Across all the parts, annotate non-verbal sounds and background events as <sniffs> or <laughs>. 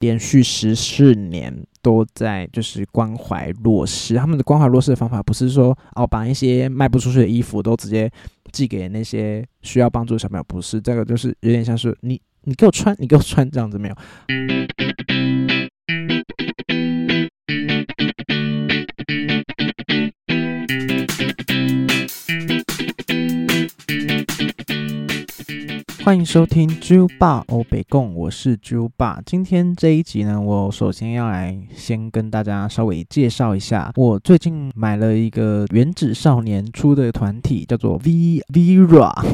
连续十四年都在就是关怀弱势。他们的关怀弱势的方法不是说哦把一些卖不出去的衣服都直接寄给那些需要帮助的小朋友，不是这个，就是有点像是你你给我穿，你给我穿这样子没有。欢迎收听猪爸欧北贡，我是猪爸。今天这一集呢，我首先要来先跟大家稍微介绍一下，我最近买了一个原子少年出的团体，叫做 V-Vira。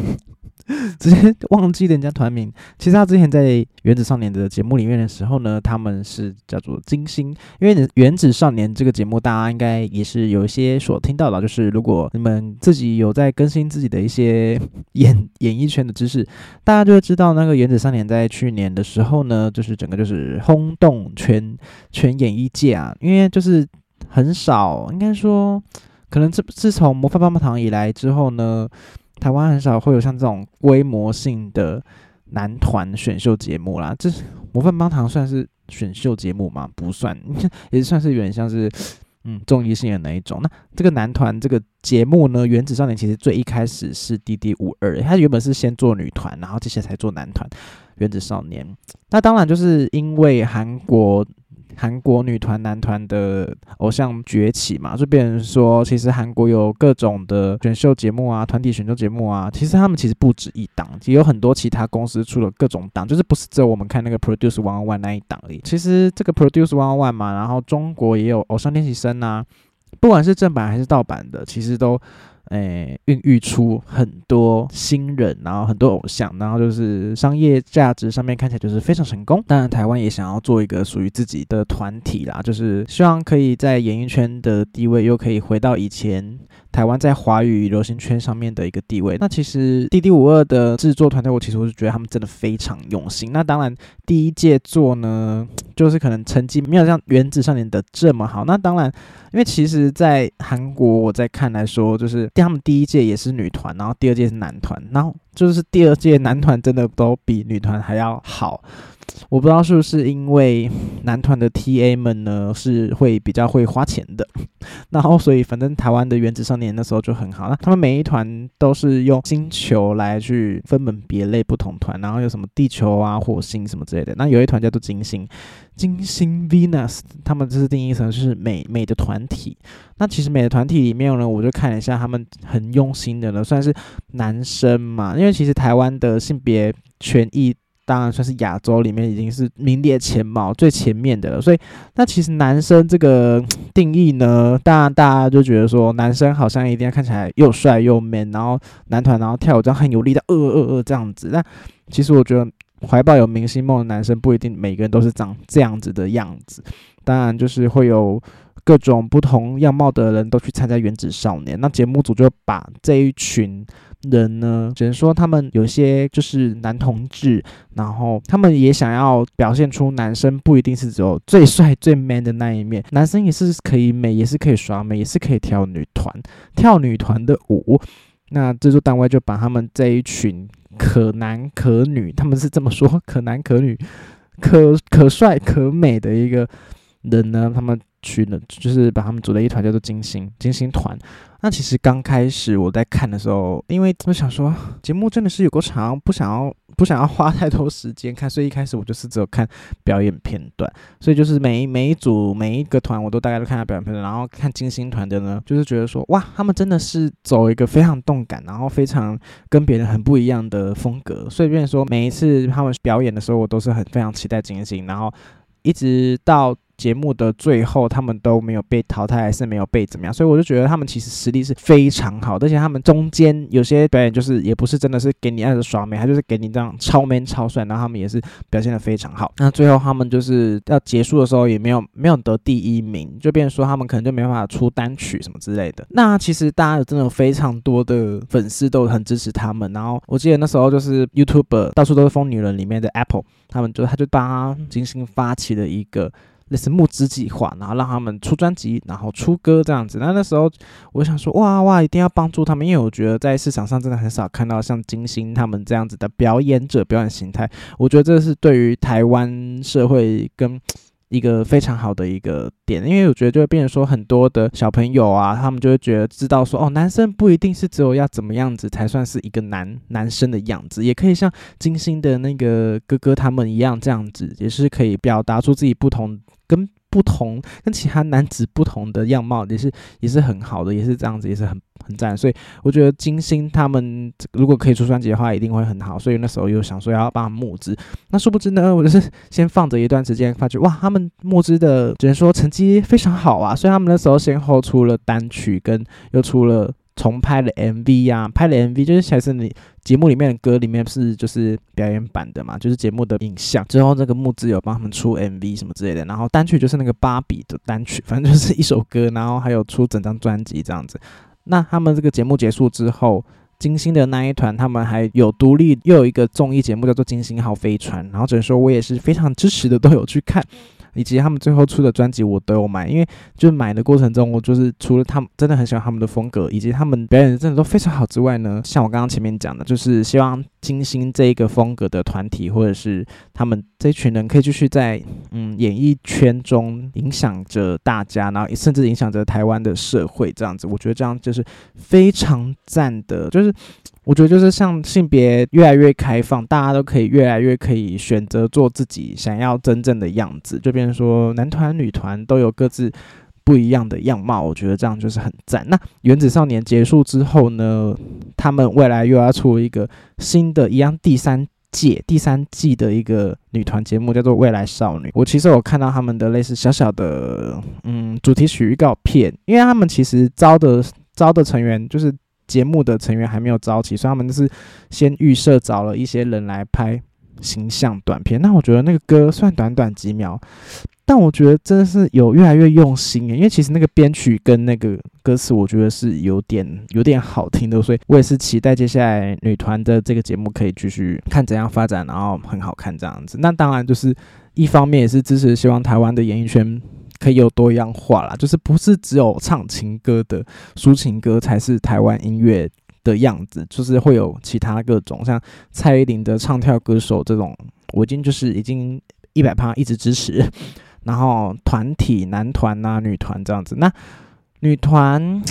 <laughs> 直接忘记人家团名。其实他之前在《原子少年》的节目里面的时候呢，他们是叫做金星。因为《原子少年》这个节目，大家应该也是有一些所听到的，就是如果你们自己有在更新自己的一些演演艺圈的知识，大家就会知道那个《原子少年》在去年的时候呢，就是整个就是轰动全全演艺界啊。因为就是很少，应该说，可能自自从《魔法棒棒糖》以来之后呢。台湾很少会有像这种规模性的男团选秀节目啦，这模范帮堂算是选秀节目吗？不算，<laughs> 也算是有点像是嗯综艺性的那一种。那这个男团这个节目呢，《原子少年》其实最一开始是滴滴五二，他原本是先做女团，然后这些才做男团《原子少年》。那当然就是因为韩国。韩国女团、男团的偶像崛起嘛，就变成说，其实韩国有各种的选秀节目啊，团体选秀节目啊，其实他们其实不止一档，也有很多其他公司出了各种档，就是不是只有我们看那个 Produce One One 那一档而已。其实这个 Produce One One 嘛，然后中国也有偶像练习生啊，不管是正版还是盗版的，其实都。诶，孕育出很多新人，然后很多偶像，然后就是商业价值上面看起来就是非常成功。当然，台湾也想要做一个属于自己的团体啦，就是希望可以在演艺圈的地位又可以回到以前。台湾在华语流行圈上面的一个地位，那其实滴滴五二的制作团队，我其实我是觉得他们真的非常用心。那当然，第一届做呢，<tsk> 就是可能成绩没有像原子少年的这么好。那当然，因为其实，在韩国我在看来说，就是他们第一届也是女团，然后第二届是男团，然后就是第二届男团真的都比女团还要好。我不知道是不是因为男团的 TA 们呢是会比较会花钱的，然后所以反正台湾的原子少年那时候就很好，那他们每一团都是用星球来去分门别类不同团，然后有什么地球啊、火星什么之类的。那有一团叫做金星，金星 Venus，他们这是定义成是美美的团体。那其实美的团体里面呢，我就看了一下，他们很用心的呢，算是男生嘛，因为其实台湾的性别权益。当然算是亚洲里面已经是名列前茅最前面的了，所以那其实男生这个定义呢，当然大家就觉得说男生好像一定要看起来又帅又 man，然后男团然后跳舞这样很有力的呃呃呃这样子。那其实我觉得怀抱有明星梦的男生不一定每个人都是长这样子的样子，当然就是会有各种不同样貌的人都去参加原子少年，那节目组就把这一群。人呢，只能说他们有些就是男同志，然后他们也想要表现出男生不一定是只有最帅最 man 的那一面，男生也是可以美，也是可以耍美，也是可以跳女团跳女团的舞。那制作单位就把他们这一群可男可女，他们是这么说，<laughs> 可男可女，可可帅可美的一个人呢，他们。去了，就是把他们组了一团，叫做金星金星团。那其实刚开始我在看的时候，因为我想说节目真的是有够长，不想要不想要花太多时间看，所以一开始我就是只有看表演片段。所以就是每一每一组每一个团，我都大概都看下表演片段。然后看金星团的呢，就是觉得说哇，他们真的是走一个非常动感，然后非常跟别人很不一样的风格。所以变说每一次他们表演的时候，我都是很非常期待金星，然后一直到。节目的最后，他们都没有被淘汰，还是没有被怎么样？所以我就觉得他们其实实力是非常好，而且他们中间有些表演就是也不是真的是给你按着耍美，他就是给你这样超 man 超帅，然后他们也是表现的非常好。那最后他们就是要结束的时候也没有没有得第一名，就变成说他们可能就没办法出单曲什么之类的。那其实大家真的有非常多的粉丝都很支持他们。然后我记得那时候就是 YouTube 到处都是疯女人里面的 Apple，他们就他就帮金星发起了一个。类似募资计划，然后让他们出专辑，然后出歌这样子。那那时候我想说，哇哇，一定要帮助他们，因为我觉得在市场上真的很少看到像金星他们这样子的表演者表演形态。我觉得这是对于台湾社会跟。一个非常好的一个点，因为我觉得就会变成说很多的小朋友啊，他们就会觉得知道说哦，男生不一定是只有要怎么样子才算是一个男男生的样子，也可以像金星的那个哥哥他们一样这样子，也是可以表达出自己不同跟。不同跟其他男子不同的样貌也是也是很好的，也是这样子，也是很很赞。所以我觉得金星他们如果可以出专辑的话，一定会很好。所以那时候又想说要帮他募资，那殊不知呢，我就是先放着一段时间，发觉哇，他们募资的只能说成绩非常好啊。所以他们那时候先后出了单曲，跟又出了。重拍了 MV 呀，拍了 MV 就是还是你节目里面的歌里面是就是表演版的嘛，就是节目的影像。之后这个木子有帮他们出 MV 什么之类的，然后单曲就是那个芭比的单曲，反正就是一首歌，然后还有出整张专辑这样子。那他们这个节目结束之后，金星的那一团他们还有独立又有一个综艺节目叫做《金星号飞船》，然后只能说我也是非常支持的，都有去看。以及他们最后出的专辑我都有买，因为就买的过程中，我就是除了他们真的很喜欢他们的风格，以及他们表演真的都非常好之外呢，像我刚刚前面讲的，就是希望金星这一个风格的团体，或者是他们这群人可以继续在嗯演艺圈中影响着大家，然后甚至影响着台湾的社会这样子，我觉得这样就是非常赞的，就是。我觉得就是像性别越来越开放，大家都可以越来越可以选择做自己想要真正的样子，就变成说男团、女团都有各自不一样的样貌。我觉得这样就是很赞。那原子少年结束之后呢，他们未来又要出一个新的一样第三届第三季的一个女团节目，叫做《未来少女》。我其实有看到他们的类似小小的嗯主题曲预告片，因为他们其实招的招的成员就是。节目的成员还没有招齐，所以他们就是先预设找了一些人来拍形象短片。那我觉得那个歌算短短几秒，但我觉得真的是有越来越用心诶，因为其实那个编曲跟那个歌词，我觉得是有点有点好听的，所以我也是期待接下来女团的这个节目可以继续看怎样发展，然后很好看这样子。那当然就是一方面也是支持，希望台湾的演艺圈。可以有多样化啦，就是不是只有唱情歌的抒情歌才是台湾音乐的样子，就是会有其他各种像蔡依林的唱跳歌手这种，我已经就是已经一百趴一直支持，然后团体男团啊女团这样子，那女团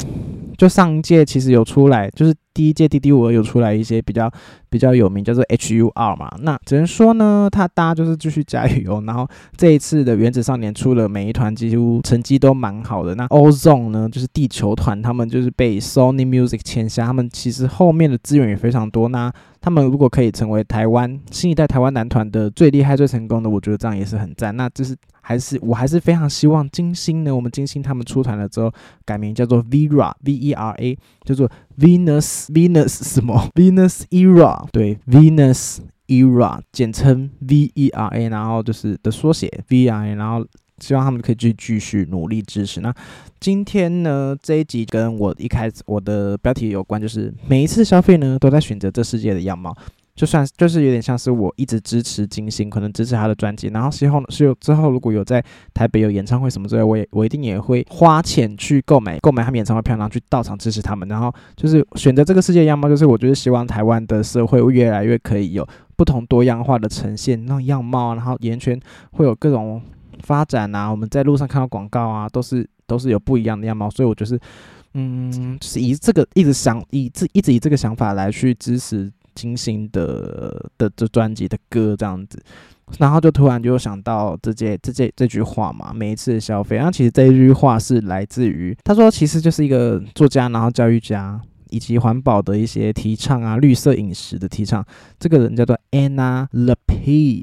就上一届其实有出来，就是。第一届 D D 五有出来一些比较比较有名，叫做 H U R 嘛。那只能说呢，他大家就是继续加油。然后这一次的原子少年出了每一团几乎成绩都蛮好的。那 Ozone 呢，就是地球团，他们就是被 Sony Music 签下，他们其实后面的资源也非常多。那他们如果可以成为台湾新一代台湾男团的最厉害、最成功的，我觉得这样也是很赞。那就是还是我还是非常希望金星呢，我们金星他们出团了之后改名叫做 Vera V E R A，叫做 Venus。Venus 什么？Venus Era 对，Venus Era 简称 V E R A，然后就是的缩写 V I，然后希望他们可以继继续努力支持。那今天呢这一集跟我一开始我的标题有关，就是每一次消费呢都在选择这世界的样貌。就算就是有点像是我一直支持金星，可能支持他的专辑，然后之后是有之后如果有在台北有演唱会什么之类，我也我一定也会花钱去购买购买他们演唱会票，然后去到场支持他们。然后就是选择这个世界样貌，就是我觉得希望台湾的社会越来越可以有不同多样化的呈现那种样貌啊，然后演艺圈会有各种发展啊。我们在路上看到广告啊，都是都是有不一样的样貌，所以我就是嗯，就是以这个一直想以这一直以这个想法来去支持。精心的的这专辑的歌这样子，然后就突然就想到这这这这这句话嘛，每一次的消费，然后其实这一句话是来自于他说，其实就是一个作家，然后教育家。以及环保的一些提倡啊，绿色饮食的提倡，这个人叫做 Anna Le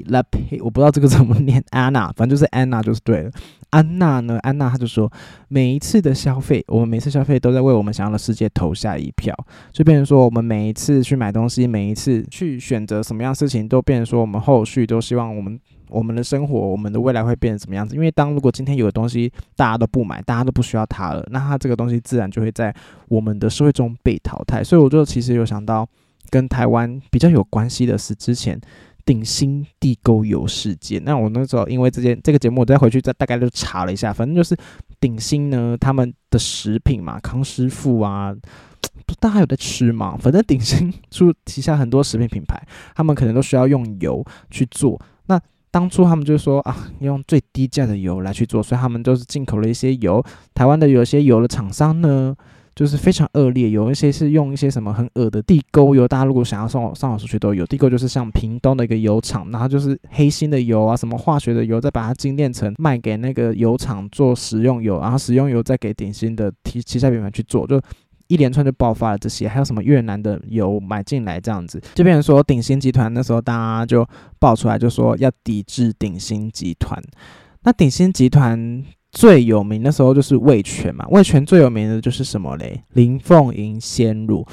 La P，我不知道这个怎么念，Anna，反正就是 Anna 就是对了。安娜呢，安娜她就说，每一次的消费，我们每次消费都在为我们想要的世界投下一票，就变成说，我们每一次去买东西，每一次去选择什么样事情，都变成说，我们后续都希望我们。我们的生活，我们的未来会变成什么样子？因为当如果今天有的东西大家都不买，大家都不需要它了，那它这个东西自然就会在我们的社会中被淘汰。所以，我就其实有想到跟台湾比较有关系的是，之前顶新地沟油事件。那我那时候因为这件这个节目，我再回去再大概就查了一下，反正就是顶新呢他们的食品嘛，康师傅啊，不大家有在吃吗？反正顶新出旗下很多食品品牌，他们可能都需要用油去做。那当初他们就说啊，用最低价的油来去做，所以他们就是进口了一些油。台湾的有些油的厂商呢。就是非常恶劣，有一些是用一些什么很恶的地沟油，大家如果想要上网上网搜去都有。地沟就是像屏东的一个油厂，然后就是黑心的油啊，什么化学的油，再把它精炼成卖给那个油厂做食用油，然后食用油再给鼎新的旗旗下品牌去做，就一连串就爆发了这些。还有什么越南的油买进来这样子，就变成说鼎新集团那时候大家就爆出来就说要抵制鼎新集团。那鼎新集团。最有名的时候就是味全嘛，味全最有名的就是什么嘞？林凤营鲜乳。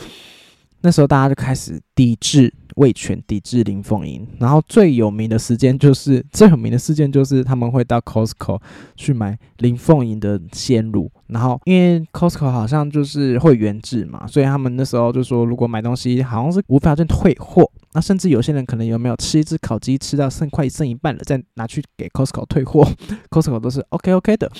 那时候大家就开始抵制味全，抵制林凤营。然后最有名的时间就是最有名的事件就是他们会到 Costco 去买林凤营的鲜乳。然后因为 Costco 好像就是会员制嘛，所以他们那时候就说，如果买东西好像是无条件退货。那甚至有些人可能有没有吃一只烤鸡吃到剩快剩一半了，再拿去给 Costco 退货，Costco 都是 OK OK 的。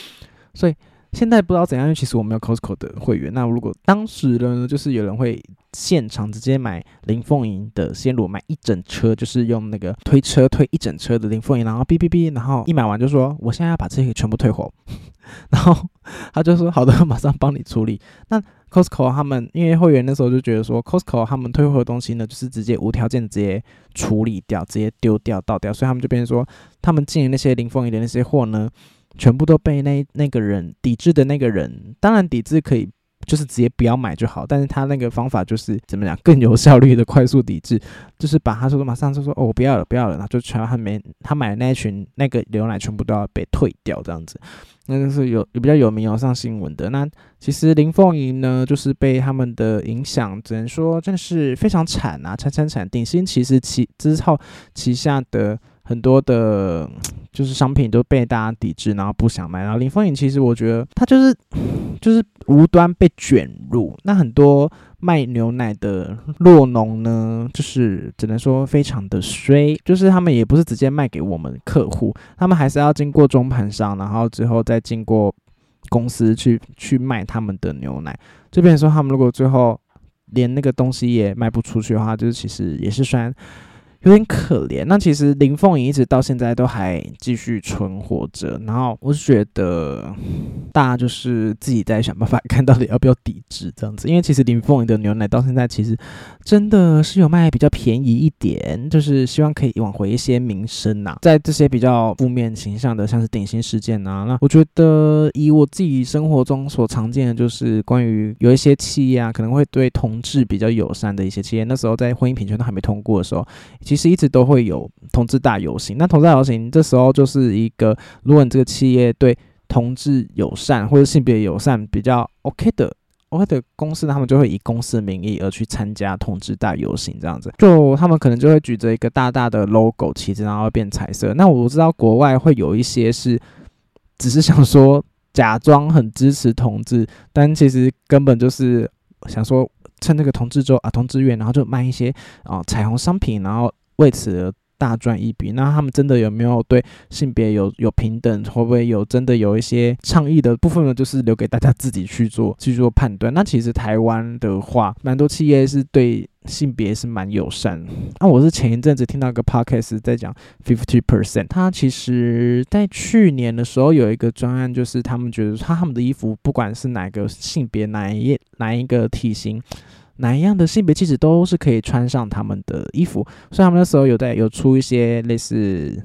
所以现在不知道怎样，因为其实我没有 Costco 的会员。那如果当时呢，就是有人会现场直接买林凤营的鲜乳，买一整车，就是用那个推车推一整车的林凤营，然后哔哔哔，然后一买完就说我现在要把这些全部退货，<laughs> 然后他就说好的，马上帮你处理。那 Costco 他们因为会员那时候就觉得说，Costco 他们退货的东西呢，就是直接无条件直接处理掉，直接丢掉倒掉，所以他们就变成说，他们进的那些零风一的那些货呢，全部都被那那个人抵制的那个人，当然抵制可以。就是直接不要买就好，但是他那个方法就是怎么讲更有效率的快速抵制，就是把他说的马上就说哦我不要了不要了，然后就全他没他买的那一群那个牛奶全部都要被退掉这样子，那个是有有比较有名有上新闻的。那其实林凤营呢，就是被他们的影响，只能说真的是非常惨啊，惨惨惨！鼎新其实其之后旗下的。很多的，<tsk> 就是商品都被大家抵制，然后不想卖。然后林凤营其实我觉得他就是 <sniffs> 就是无端被卷入。那很多卖牛奶的弱农呢，就是只能说非常的衰，就是他们也不是直接卖给我们客户，他们还是要经过中盘商，然后之后再经过公司去去卖他们的牛奶。这边说他们如果最后连那个东西也卖不出去的话，就是其实也是算。有点可怜。那其实林凤营一直到现在都还继续存活着。然后我是觉得，大家就是自己在想办法，<laughs> 看到底要不要抵制这样子。因为其实林凤营的牛奶到现在其实真的是有卖比较便宜一点，就是希望可以挽回一些名声呐。在这些比较负面形象的，像是顶新事件啊，那我觉得以我自己生活中所常见的，就是关于有一些企业啊，可能会对同志比较友善的一些企业，那时候在婚姻平权都还没通过的时候。其实一直都会有同志大游行，那同志大游行这时候就是一个，如果你这个企业对同志友善或者性别友善比较 OK 的 OK 的公司，他们就会以公司的名义而去参加同志大游行，这样子，就他们可能就会举着一个大大的 logo 旗帜，然后变彩色。那我知道国外会有一些是只是想说假装很支持同志，但其实根本就是想说趁这个同志周啊同志月，然后就卖一些啊彩虹商品，然后。为此而大赚一笔，那他们真的有没有对性别有有平等？会不会有真的有一些倡议的部分呢？就是留给大家自己去做去做判断。那其实台湾的话，蛮多企业是对性别是蛮友善。那我是前一阵子听到一个 podcast 在讲 fifty percent，他其实在去年的时候有一个专案，就是他们觉得他他们的衣服不管是哪个性别哪一哪一个体型。哪一样的性别气质都是可以穿上他们的衣服，所以他们那时候有在有出一些类似。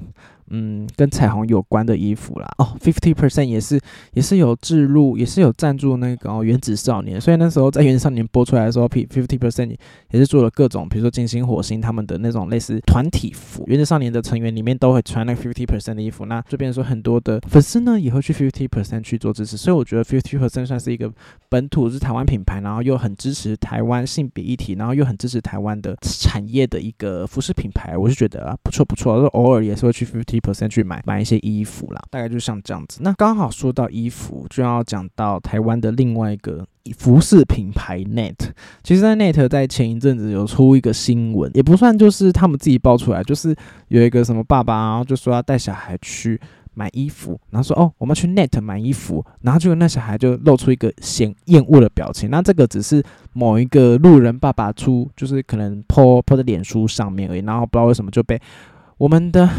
嗯，跟彩虹有关的衣服啦。哦，fifty percent 也是也是有置入，也是有赞助那个哦原子少年。所以那时候在原子少年播出来的时候，<laughs> fifty percent 也是做了各种，比如说金星、火星他们的那种类似团体服。原子少年的成员里面都会穿那个 fifty percent 的衣服。那这边说很多的粉丝呢也会去 fifty percent 去做支持。所以我觉得 fifty percent 算是一个本土是台湾品牌，然后又很支持台湾性别议题，然后又很支持台湾的产业的一个服饰品牌。我是觉得啊不错不错，就偶尔也是会去 fifty。Percent 去买买一些衣服啦，大概就像这样子。那刚好说到衣服，就要讲到台湾的另外一个服饰品牌 Net。其实，在 Net 在前一阵子有出一个新闻，也不算就是他们自己爆出来，就是有一个什么爸爸，然后就说要带小孩去。买衣服，然后说哦，我们去 Net 买衣服，然后结果那小孩就露出一个嫌厌恶的表情。那这个只是某一个路人爸爸出，就是可能 po po 在脸书上面而已。然后不知道为什么就被我们的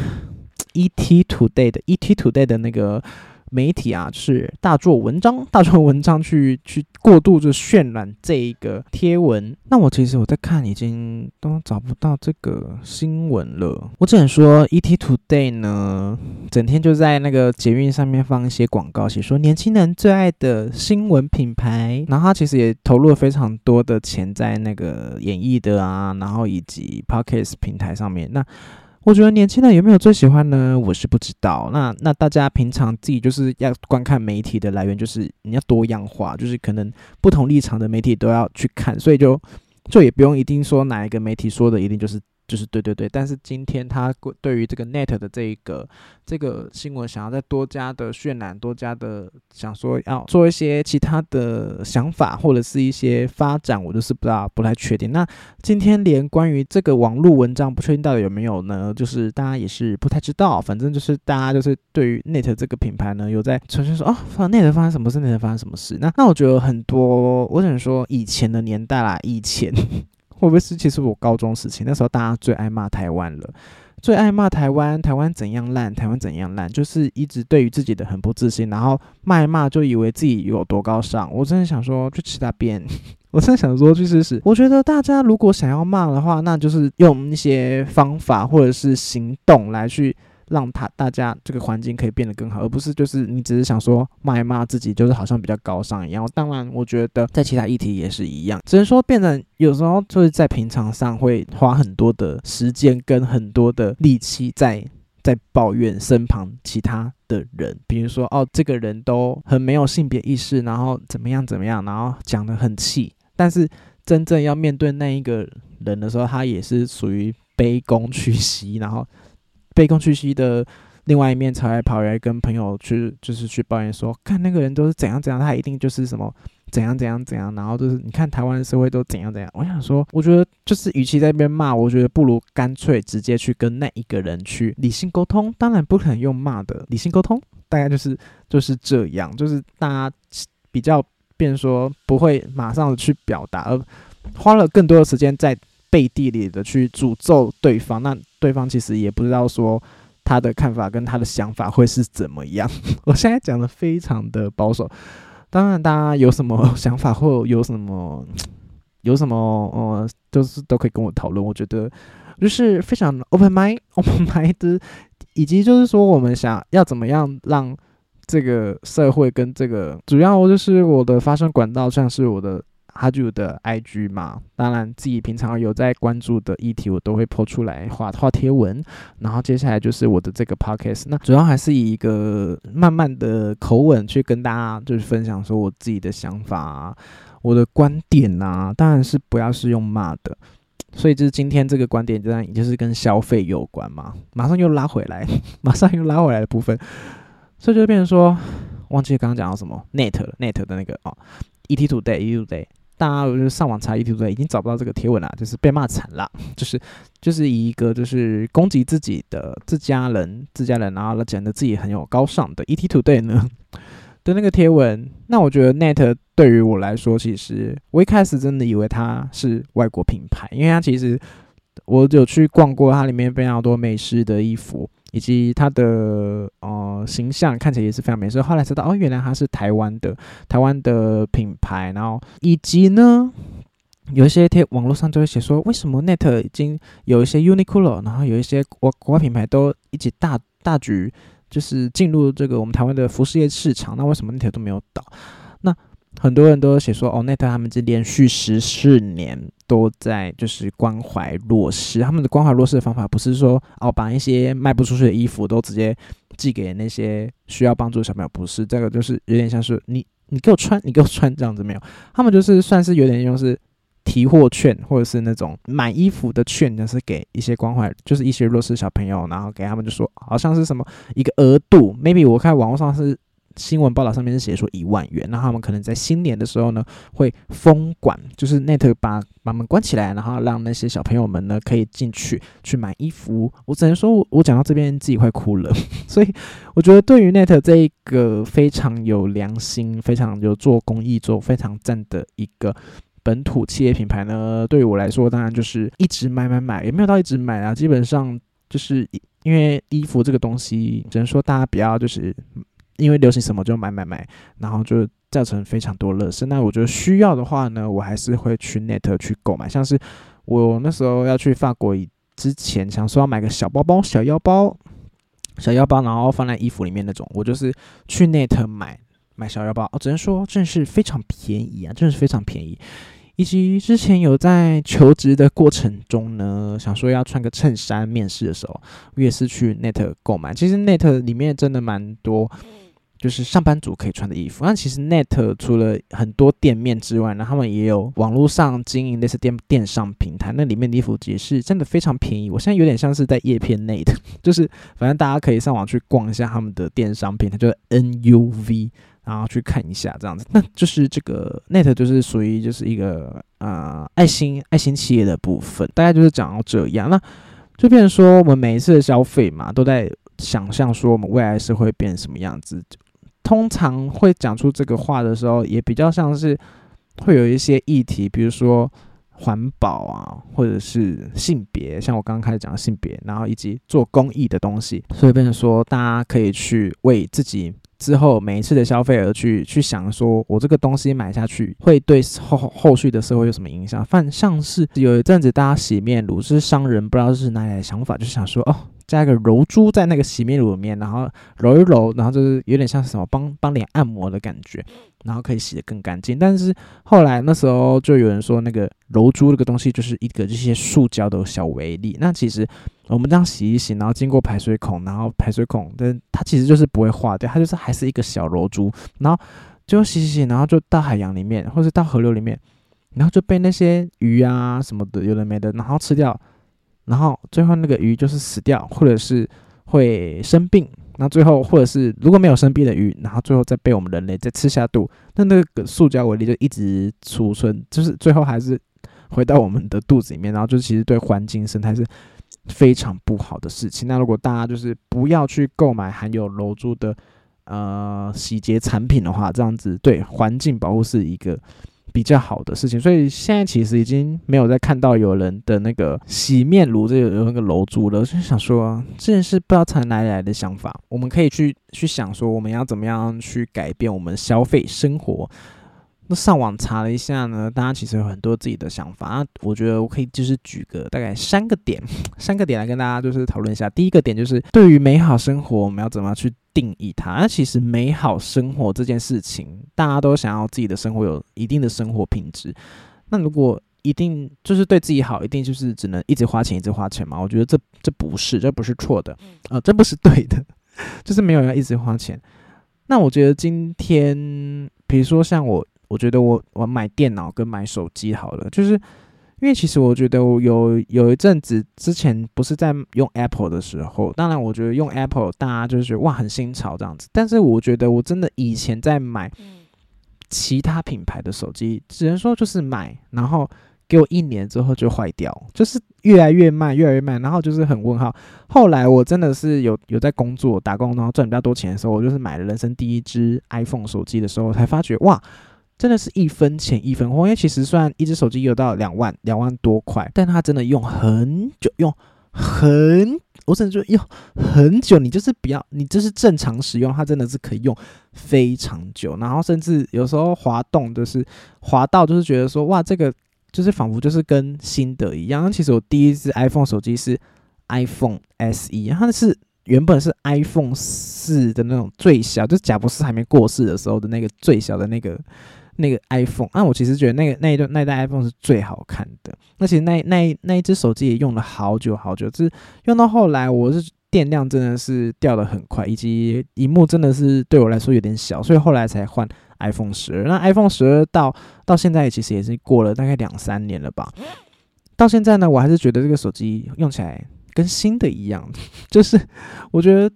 ET Today 的 ET Today 的那个。媒体啊，是大做文章，大做文章去去过度就渲染这一个贴文。那我其实我在看，已经都找不到这个新闻了。我只能说，ET Today 呢，整天就在那个捷运上面放一些广告，写说年轻人最爱的新闻品牌。然后他其实也投入了非常多的钱在那个演绎的啊，然后以及 Podcast 平台上面。那我觉得年轻人有没有最喜欢呢？我是不知道。那那大家平常自己就是要观看媒体的来源，就是你要多样化，就是可能不同立场的媒体都要去看，所以就就也不用一定说哪一个媒体说的一定就是。就是对对对，但是今天他对于这个 Net 的这一个这个新闻，想要再多加的渲染，多加的想说要做一些其他的想法或者是一些发展，我就是不知道不太确定。那今天连关于这个网络文章不确定到底有没有呢？就是大家也是不太知道，反正就是大家就是对于 Net 这个品牌呢有在重新说哦，Net 发生什么事？Net 发生什么事？那那我觉得很多，我只能说以前的年代啦，以前。会不会是其实我高中时期那时候大家最爱骂台湾了，最爱骂台湾，台湾怎样烂，台湾怎样烂，就是一直对于自己的很不自信，然后骂一骂就以为自己有多高尚。我真的想说，去吃大便。<laughs> 我真的想说去试试。我觉得大家如果想要骂的话，那就是用一些方法或者是行动来去。让他大家这个环境可以变得更好，而不是就是你只是想说骂一骂自己，就是好像比较高尚一样。当然，我觉得在其他议题也是一样，只能说变成有时候就是在平常上会花很多的时间跟很多的力气在在抱怨身旁其他的人，比如说哦，这个人都很没有性别意识，然后怎么样怎么样，然后讲的很气。但是真正要面对那一个人的时候，他也是属于卑躬屈膝，然后。卑躬屈膝的另外一面，才跑来跟朋友去，就是去抱怨说，看那个人都是怎样怎样，他一定就是什么怎样怎样怎样，然后就是你看台湾的社会都怎样怎样。我想说，我觉得就是与其在那边骂，我觉得不如干脆直接去跟那一个人去理性沟通。当然不可能用骂的理性沟通，大概就是就是这样，就是大家比较变说不会马上去表达，而花了更多的时间在。背地里的去诅咒对方，那对方其实也不知道说他的看法跟他的想法会是怎么样。<laughs> 我现在讲的非常的保守，当然大家有什么想法或有什么 <tsk> 有什么呃，都是都可以跟我讨论。我觉得就是非常 open mind，open mind，<laughs> 以及就是说我们想要怎么样让这个社会跟这个主要就是我的发声管道，像是我的。哈就的 IG 嘛，当然自己平常有在关注的议题，我都会抛出来画画贴文。然后接下来就是我的这个 Podcast，那主要还是以一个慢慢的口吻去跟大家就是分享说我自己的想法、啊我的观点呐。当然是不要是用骂的，所以就是今天这个观点，当然也就是跟消费有关嘛。马上又拉回来，马上又拉回来的部分，所以就变成说，忘记刚刚讲到什么 Net 了 Net 的那个哦，ET Today ET Today。大家就是上网查 YouTube 已经找不到这个贴文了，就是被骂惨了，<laughs> 就是就是以一个就是攻击自己的自家人、自家人，然后讲的自己很有高尚的 ET Today 呢 <laughs> 的那个贴文。那我觉得 Net 对于我来说，其实我一开始真的以为它是外国品牌，因为它其实我有去逛过它里面非常多美式的衣服。以及它的呃形象看起来也是非常美，所以后来知道哦，原来它是台湾的台湾的品牌。然后以及呢，有一些贴网络上就会写说，为什么 Net 已经有一些 Uniqlo，然后有一些国国外品牌都一起大大举就是进入这个我们台湾的服饰业市场，那为什么 Net 都没有倒？那很多人都写说，哦，Net 他们这连续十四年。都在就是关怀弱势，他们的关怀弱势的方法不是说哦把一些卖不出去的衣服都直接寄给那些需要帮助的小朋友，不是这个就是有点像是你你给我穿，你给我穿这样子没有，他们就是算是有点用是提货券，或者是那种买衣服的券，就是给一些关怀，就是一些弱势小朋友，然后给他们就说好像是什么一个额度，maybe 我看网络上是。新闻报道上面是写说一万元，那他们可能在新年的时候呢会封馆，就是 Net 把把门关起来，然后让那些小朋友们呢可以进去去买衣服。我只能说，我讲到这边自己快哭了。<laughs> 所以我觉得对于 Net 这一个非常有良心、非常有做公益、做非常赞的一个本土企业品牌呢，对于我来说，当然就是一直买买买，也没有到一直买啊。基本上就是因为衣服这个东西，只能说大家不要就是。因为流行什么就买买买，然后就造成非常多乐事。那我觉得需要的话呢，我还是会去 Net 去购买。像是我那时候要去法国之前，想说要买个小包包、小腰包、小腰包，然后放在衣服里面那种，我就是去 Net 买买小腰包。哦，只能说真是非常便宜啊，真是非常便宜。以及之前有在求职的过程中呢，想说要穿个衬衫面试的时候，我也是去 Net 购买。其实 Net 里面真的蛮多。就是上班族可以穿的衣服。那其实 Net 除了很多店面之外呢，他们也有网络上经营类似电电商平台。那里面的衣服也是真的非常便宜。我现在有点像是在叶片内的，<laughs> 就是反正大家可以上网去逛一下他们的电商平台，就是 NUV，然后去看一下这样子。那就是这个 Net 就是属于就是一个呃爱心爱心企业的部分，大概就是讲到这样。那就变成说我们每一次的消费嘛，都在想象说我们未来是会变什么样子。通常会讲出这个话的时候，也比较像是会有一些议题，比如说环保啊，或者是性别，像我刚刚开始讲的性别，然后以及做公益的东西，所以变成说大家可以去为自己之后每一次的消费而去去想，说我这个东西买下去会对后后续的社会有什么影响？反像是有一阵子大家洗面乳是商人不知道是哪里的想法，就想说哦。加一个柔珠在那个洗面乳里面，然后揉一揉，然后就是有点像什么帮帮脸按摩的感觉，然后可以洗得更干净。但是后来那时候就有人说，那个柔珠这个东西就是一个这些塑胶的小微粒。那其实我们这样洗一洗，然后经过排水孔，然后排水孔但它其实就是不会化掉，它就是还是一个小柔珠。然后就洗洗洗，然后就到海洋里面，或者到河流里面，然后就被那些鱼啊什么的有的没的，然后吃掉。然后最后那个鱼就是死掉，或者是会生病。那最后或者是如果没有生病的鱼，然后最后再被我们人类再吃下肚，那那个塑胶微粒就一直储存，就是最后还是回到我们的肚子里面。然后就其实对环境生态是非常不好的事情。那如果大家就是不要去购买含有柔珠的呃洗洁产品的话，这样子对环境保护是一个。比较好的事情，所以现在其实已经没有再看到有人的那个洗面乳这有有那个楼主了。就想说这件事不知道从哪里来的想法，我们可以去去想说我们要怎么样去改变我们消费生活。那上网查了一下呢，大家其实有很多自己的想法。那我觉得我可以就是举个大概三个点，<laughs> 三个点来跟大家就是讨论一下。第一个点就是对于美好生活，我们要怎么去？定义它，那其实美好生活这件事情，大家都想要自己的生活有一定的生活品质。那如果一定就是对自己好，一定就是只能一直花钱，一直花钱嘛？我觉得这这不是，这不是错的，啊，这不是对的，<laughs> 就是没有要一直花钱。那我觉得今天，比如说像我，我觉得我我买电脑跟买手机好了，就是。因为其实我觉得我有有一阵子之前不是在用 Apple 的时候，当然我觉得用 Apple 大家就是觉得哇很新潮这样子，但是我觉得我真的以前在买其他品牌的手机，只能说就是买，然后给我一年之后就坏掉，就是越来越慢，越来越慢，然后就是很问号。后来我真的是有有在工作打工，然后赚比较多钱的时候，我就是买了人生第一支 iPhone 手机的时候，才发觉哇。真的是一分钱一分货，因为其实算一只手机有到两万两万多块，但它真的用很久，用很，我甚至用很久。你就是不要，你就是正常使用，它真的是可以用非常久。然后甚至有时候滑动，就是滑到就是觉得说，哇，这个就是仿佛就是跟新的一样。其实我第一只 iPhone 手机是 iPhone SE，它是原本是 iPhone 四的那种最小，就是贾博士还没过世的时候的那个最小的那个。那个 iPhone，那我其实觉得那个那一段那一代 iPhone 是最好看的。那其实那那那一只手机也用了好久好久，就是用到后来，我是电量真的是掉的很快，以及荧幕真的是对我来说有点小，所以后来才换 iPhone 十二。那 iPhone 十二到到现在其实也是过了大概两三年了吧。到现在呢，我还是觉得这个手机用起来跟新的一样，<laughs> 就是我觉得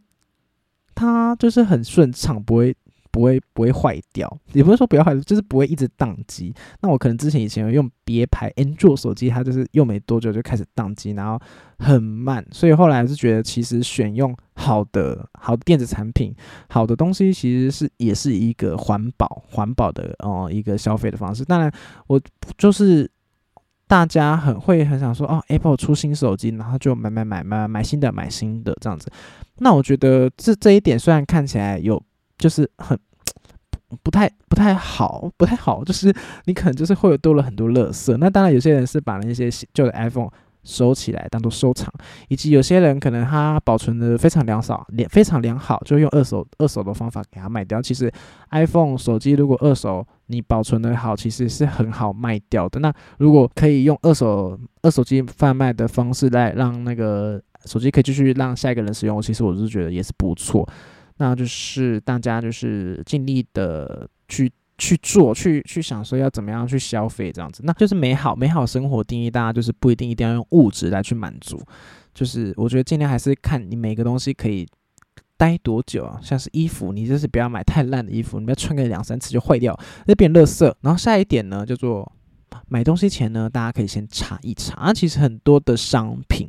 它就是很顺畅，不会。不会不会坏掉，也不是说不要坏，就是不会一直宕机。那我可能之前以前用别牌 Android 手机，它就是用没多久就开始宕机，然后很慢。所以后来是觉得，其实选用好的好的电子产品，好的东西，其实是也是一个环保环保的哦一个消费的方式。当然，我就是大家很会很想说哦，Apple 出新手机，然后就买买买买买新的买新的这样子。那我觉得这这一点虽然看起来有。就是很 <tsk> 不太不太好，不太好，就是你可能就是会有多了很多垃圾。那当然，有些人是把那些旧的 iPhone 收起来当做收藏，以及有些人可能他保存的非常良少，良非常良好，就用二手二手的方法给他卖掉。其实 iPhone 手机如果二手你保存的好，其实是很好卖掉的。那如果可以用二手二手机贩卖的方式来让那个手机可以继续让下一个人使用，其实我是觉得也是不错。那就是大家就是尽力的去去做，去去想说要怎么样去消费这样子，那就是美好美好生活定义，大家就是不一定一定要用物质来去满足，就是我觉得尽量还是看你每个东西可以待多久啊，像是衣服，你就是不要买太烂的衣服，你不要穿个两三次就坏掉，那变垃圾。然后下一点呢，叫做买东西前呢，大家可以先查一查，其实很多的商品。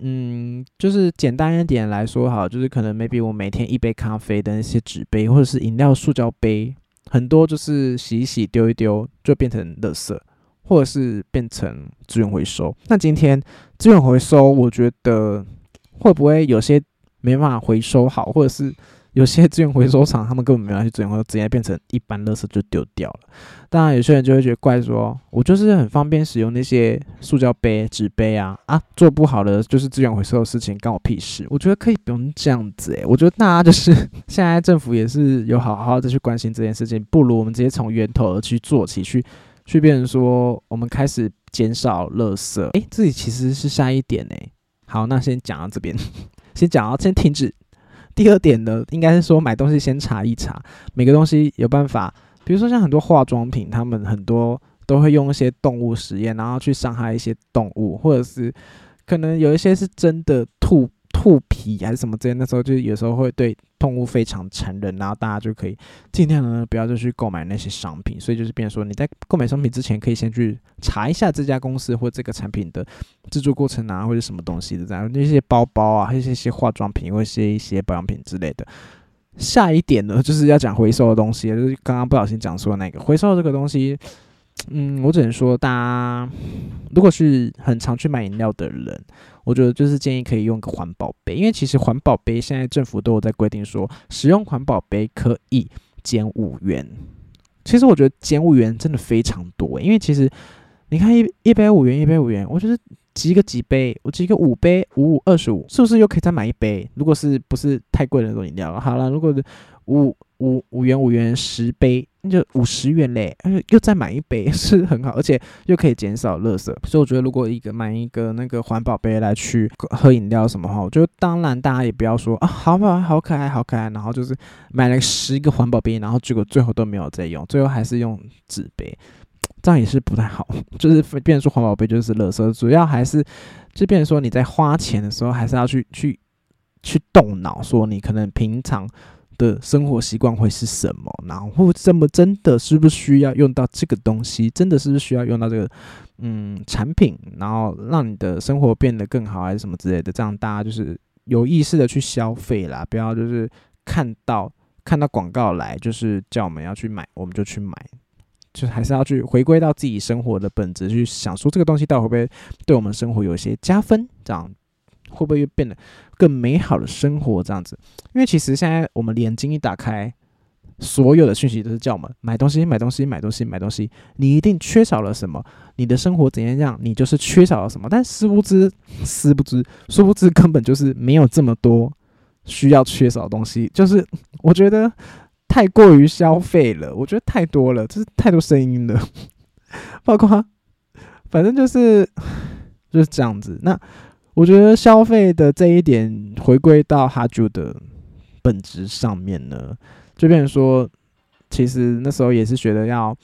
嗯，就是简单一点来说，好，就是可能 maybe 我每天一杯咖啡的那些纸杯或者是饮料塑胶杯，很多就是洗一洗丢一丢就变成垃圾，或者是变成资源回收。那今天资源回收，我觉得会不会有些没办法回收好，或者是？有些资源回收厂，他们根本没有去资源回收，直接变成一般垃圾就丢掉了。当然，有些人就会觉得怪，说我就是很方便使用那些塑胶杯、纸杯啊啊，做不好的就是资源回收的事情，关我屁事。我觉得可以不用这样子诶，我觉得大家就是 <laughs> 现在政府也是有好好的去关心这件事情，不如我们直接从源头而去做起，去去变成说我们开始减少垃圾。诶，这里其实是下一点诶。好，那先讲到这边，先讲到先停止。第二点呢，应该是说买东西先查一查，每个东西有办法，比如说像很多化妆品，他们很多都会用一些动物实验，然后去伤害一些动物，或者是可能有一些是真的吐。兔皮还是什么之类，那时候就有时候会对动物非常残忍，然后大家就可以尽量呢不要就去购买那些商品。所以就是变说你在购买商品之前，可以先去查一下这家公司或这个产品的制作过程啊，或者什么东西的这样那些包包啊，还有一些化妆品或者一些保养品之类的。下一点呢，就是要讲回收的东西，就是刚刚不小心讲错那个回收这个东西。嗯，我只能说，大家如果是很常去买饮料的人，我觉得就是建议可以用个环保杯，因为其实环保杯现在政府都有在规定说，使用环保杯可以减五元。其实我觉得减五元真的非常多，因为其实你看一一杯五元，一杯五元，我觉得集个几杯，我集个五杯，五五二十五，是不是又可以再买一杯？如果是不是太贵的那种饮料，好了，如果是五。五五元五元十杯，那就五十元嘞，又再买一杯 <laughs> 是很好，而且又可以减少垃圾。所以我觉得，如果一个买一个那个环保杯来去喝饮料什么哈，我觉得当然大家也不要说啊，好好好可爱好可爱，然后就是买了十个环保杯，然后结果最后都没有再用，最后还是用纸杯，这样也是不太好。<laughs> 就是变成说环保杯就是垃圾，主要还是就变成说你在花钱的时候还是要去去去动脑，说你可能平常。的生活习惯会是什么？然后这么真的是不是需要用到这个东西？真的是不是需要用到这个嗯产品？然后让你的生活变得更好，还是什么之类的？这样大家就是有意识的去消费啦，不要就是看到看到广告来就是叫我们要去买，我们就去买，就还是要去回归到自己生活的本质，去想说这个东西到底会不会对我们生活有一些加分？这样。会不会又变得更美好的生活这样子？因为其实现在我们眼睛一打开，所有的讯息都是叫我们买东西、买东西、买东西、买东西。你一定缺少了什么？你的生活怎样样？你就是缺少了什么？但殊不知，殊不知，殊不知，根本就是没有这么多需要缺少的东西。就是我觉得太过于消费了，我觉得太多了，就是太多声音了，包括反正就是就是这样子。那。我觉得消费的这一点回归到哈就的本质上面呢，就变成说，其实那时候也是觉得要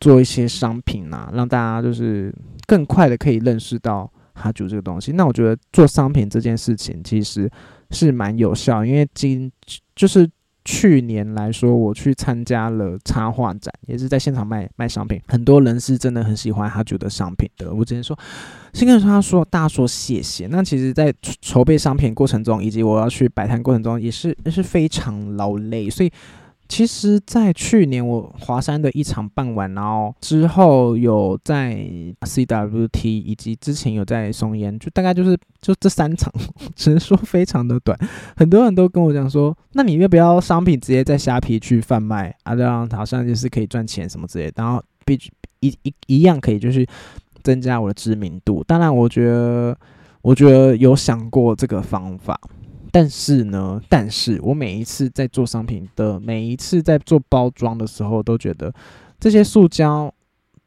做一些商品啊，让大家就是更快的可以认识到哈主这个东西。那我觉得做商品这件事情其实是蛮有效，因为今就是。去年来说，我去参加了插画展，也是在现场卖卖商品。很多人是真的很喜欢他主的商品的。我只能说，先跟他说，大家说谢谢。那其实，在筹备商品过程中，以及我要去摆摊过程中，也是也是非常劳累，所以。其实，在去年我华山的一场办完，然后之后有在 CWT，以及之前有在松烟，就大概就是就这三场，<laughs> 只能说非常的短。很多人都跟我讲说，那你要不要商品直接在虾皮去贩卖啊？这样好像就是可以赚钱什么之类的，然后必一一一样可以就是增加我的知名度。当然，我觉得我觉得有想过这个方法。但是呢，但是我每一次在做商品的，每一次在做包装的时候，都觉得这些塑胶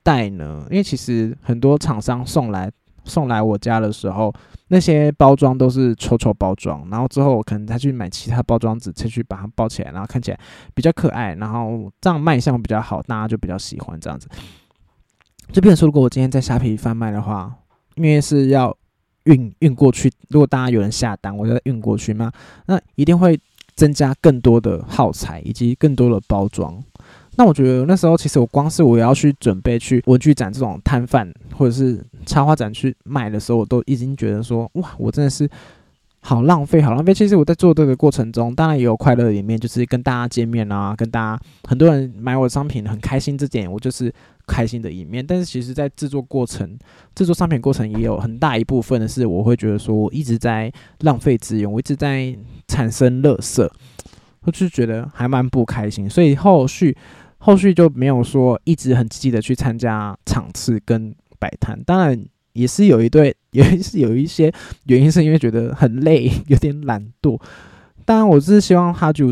袋呢，因为其实很多厂商送来送来我家的时候，那些包装都是丑丑包装，然后之后我可能再去买其他包装纸，再去把它包起来，然后看起来比较可爱，然后这样卖相比较好，大家就比较喜欢这样子。就比如说，如果我今天在虾皮贩卖的话，因为是要。运运过去，如果大家有人下单，我就运过去嘛，那一定会增加更多的耗材以及更多的包装。那我觉得那时候其实我光是我要去准备去文具展这种摊贩或者是插画展去卖的时候，我都已经觉得说，哇，我真的是。好浪费，好浪费。其实我在做这个过程中，当然也有快乐的一面，就是跟大家见面啊，跟大家很多人买我的商品很开心，这点我就是开心的一面。但是其实，在制作过程、制作商品过程，也有很大一部分的是，我会觉得说我一直在浪费资源，我一直在产生垃圾，我就觉得还蛮不开心。所以后续后续就没有说一直很积极的去参加场次跟摆摊。当然。也是有一对，也是有一些原因，是因为觉得很累，有点懒惰。当然，我是希望他就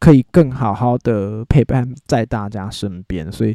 可以更好好的陪伴在大家身边，所以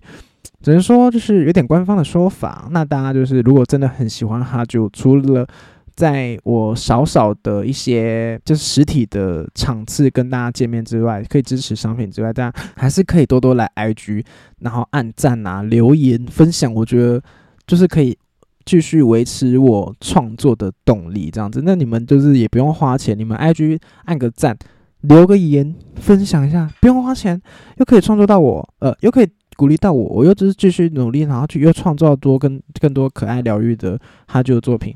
只能说就是有点官方的说法。那大家就是如果真的很喜欢哈就，除了在我少少的一些就是实体的场次跟大家见面之外，可以支持商品之外，大家还是可以多多来 IG，然后按赞啊、留言、分享。我觉得就是可以。继续维持我创作的动力，这样子，那你们就是也不用花钱，你们 IG 按个赞，留个言，分享一下，不用花钱，又可以创作到我，呃，又可以鼓励到我，我又只是继续努力，然后去又创造多更更多可爱疗愈的哈啾作品，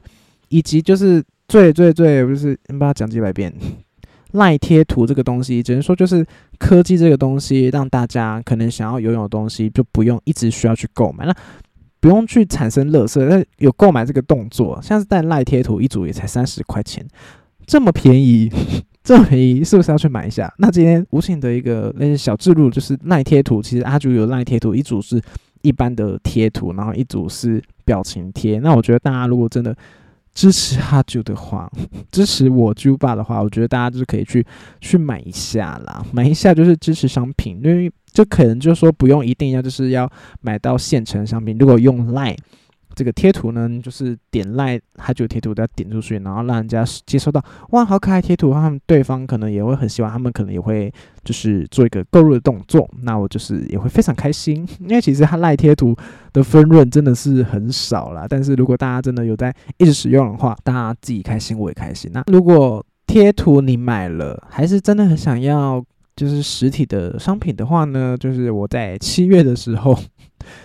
以及就是最最最不是你把它讲几百遍，赖贴图这个东西，只能说就是科技这个东西，让大家可能想要拥有东西，就不用一直需要去购买。那。不用去产生乐色，那有购买这个动作，像是带赖贴图一组也才三十块钱，这么便宜，这么便宜，是不是要去买一下？那今天无情的一个那些小制录就是赖贴图，其实阿九有赖贴图，一组是一般的贴图，然后一组是表情贴。那我觉得大家如果真的支持阿九的话，<laughs> 支持我朱爸的话，我觉得大家就是可以去去买一下啦，买一下就是支持商品，因为。就可能就说不用一定要就是要买到现成商品，如果用 Line 这个贴图呢，就是点 Line 它就贴图都要点出去，然后让人家接收到，哇，好可爱贴图，他们对方可能也会很喜欢，他们可能也会就是做一个购入的动作，那我就是也会非常开心，因为其实它赖贴图的分润真的是很少啦，但是如果大家真的有在一直使用的话，大家自己开心我也开心。那如果贴图你买了，还是真的很想要。就是实体的商品的话呢，就是我在七月的时候，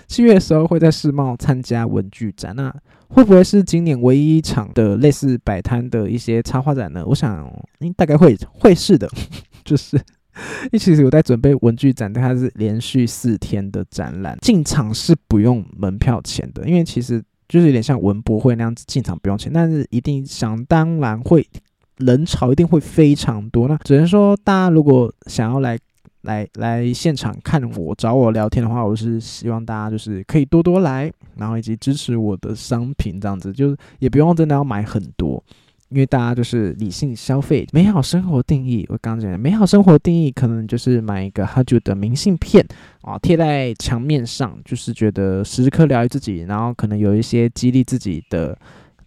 七月的时候会在世贸参加文具展，那会不会是今年唯一一场的类似摆摊的一些插画展呢？我想应大概会会是的，<laughs> 就是 <laughs> 因为其实我在准备文具展，它是连续四天的展览，进场是不用门票钱的，因为其实就是有点像文博会那样子进场不用钱，但是一定想当然会。人潮一定会非常多，那只能说大家如果想要来来来现场看我找我聊天的话，我是希望大家就是可以多多来，然后以及支持我的商品，这样子就也不用真的要买很多，因为大家就是理性消费。美好生活定义，我刚刚讲美好生活定义可能就是买一个哈啾的明信片啊，贴在墙面上，就是觉得时刻疗愈自己，然后可能有一些激励自己的。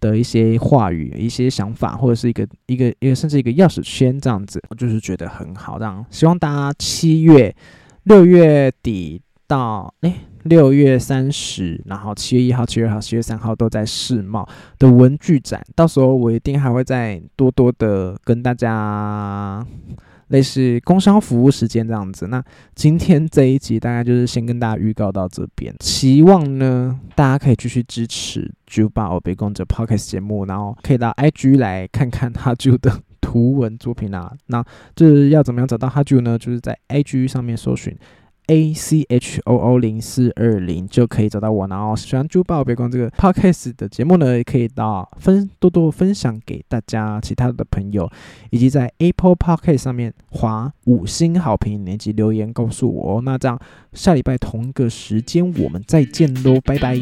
的一些话语、一些想法，或者是一个一个一个甚至一个钥匙圈这样子，我就是觉得很好。这样希望大家七月六月底到诶六月三十，然后七月一号、七月二号、七月三号都在世贸的文具展，到时候我一定还会再多多的跟大家。类似工商服务时间这样子，那今天这一集大概就是先跟大家预告到这边，希望呢大家可以继续支持九八欧北公这 podcast 节目，然后可以到 IG 来看看哈九的图文作品啊。那就是要怎么样找到哈九呢？就是在 IG 上面搜寻。A C H O O 零四二零就可以找到我，然后喜欢珠宝别光这个 podcast 的节目呢，也可以到分多多分享给大家其他的朋友，以及在 Apple Podcast 上面划五星好评以及留言告诉我。那这样下礼拜同一个时间我们再见喽，拜拜。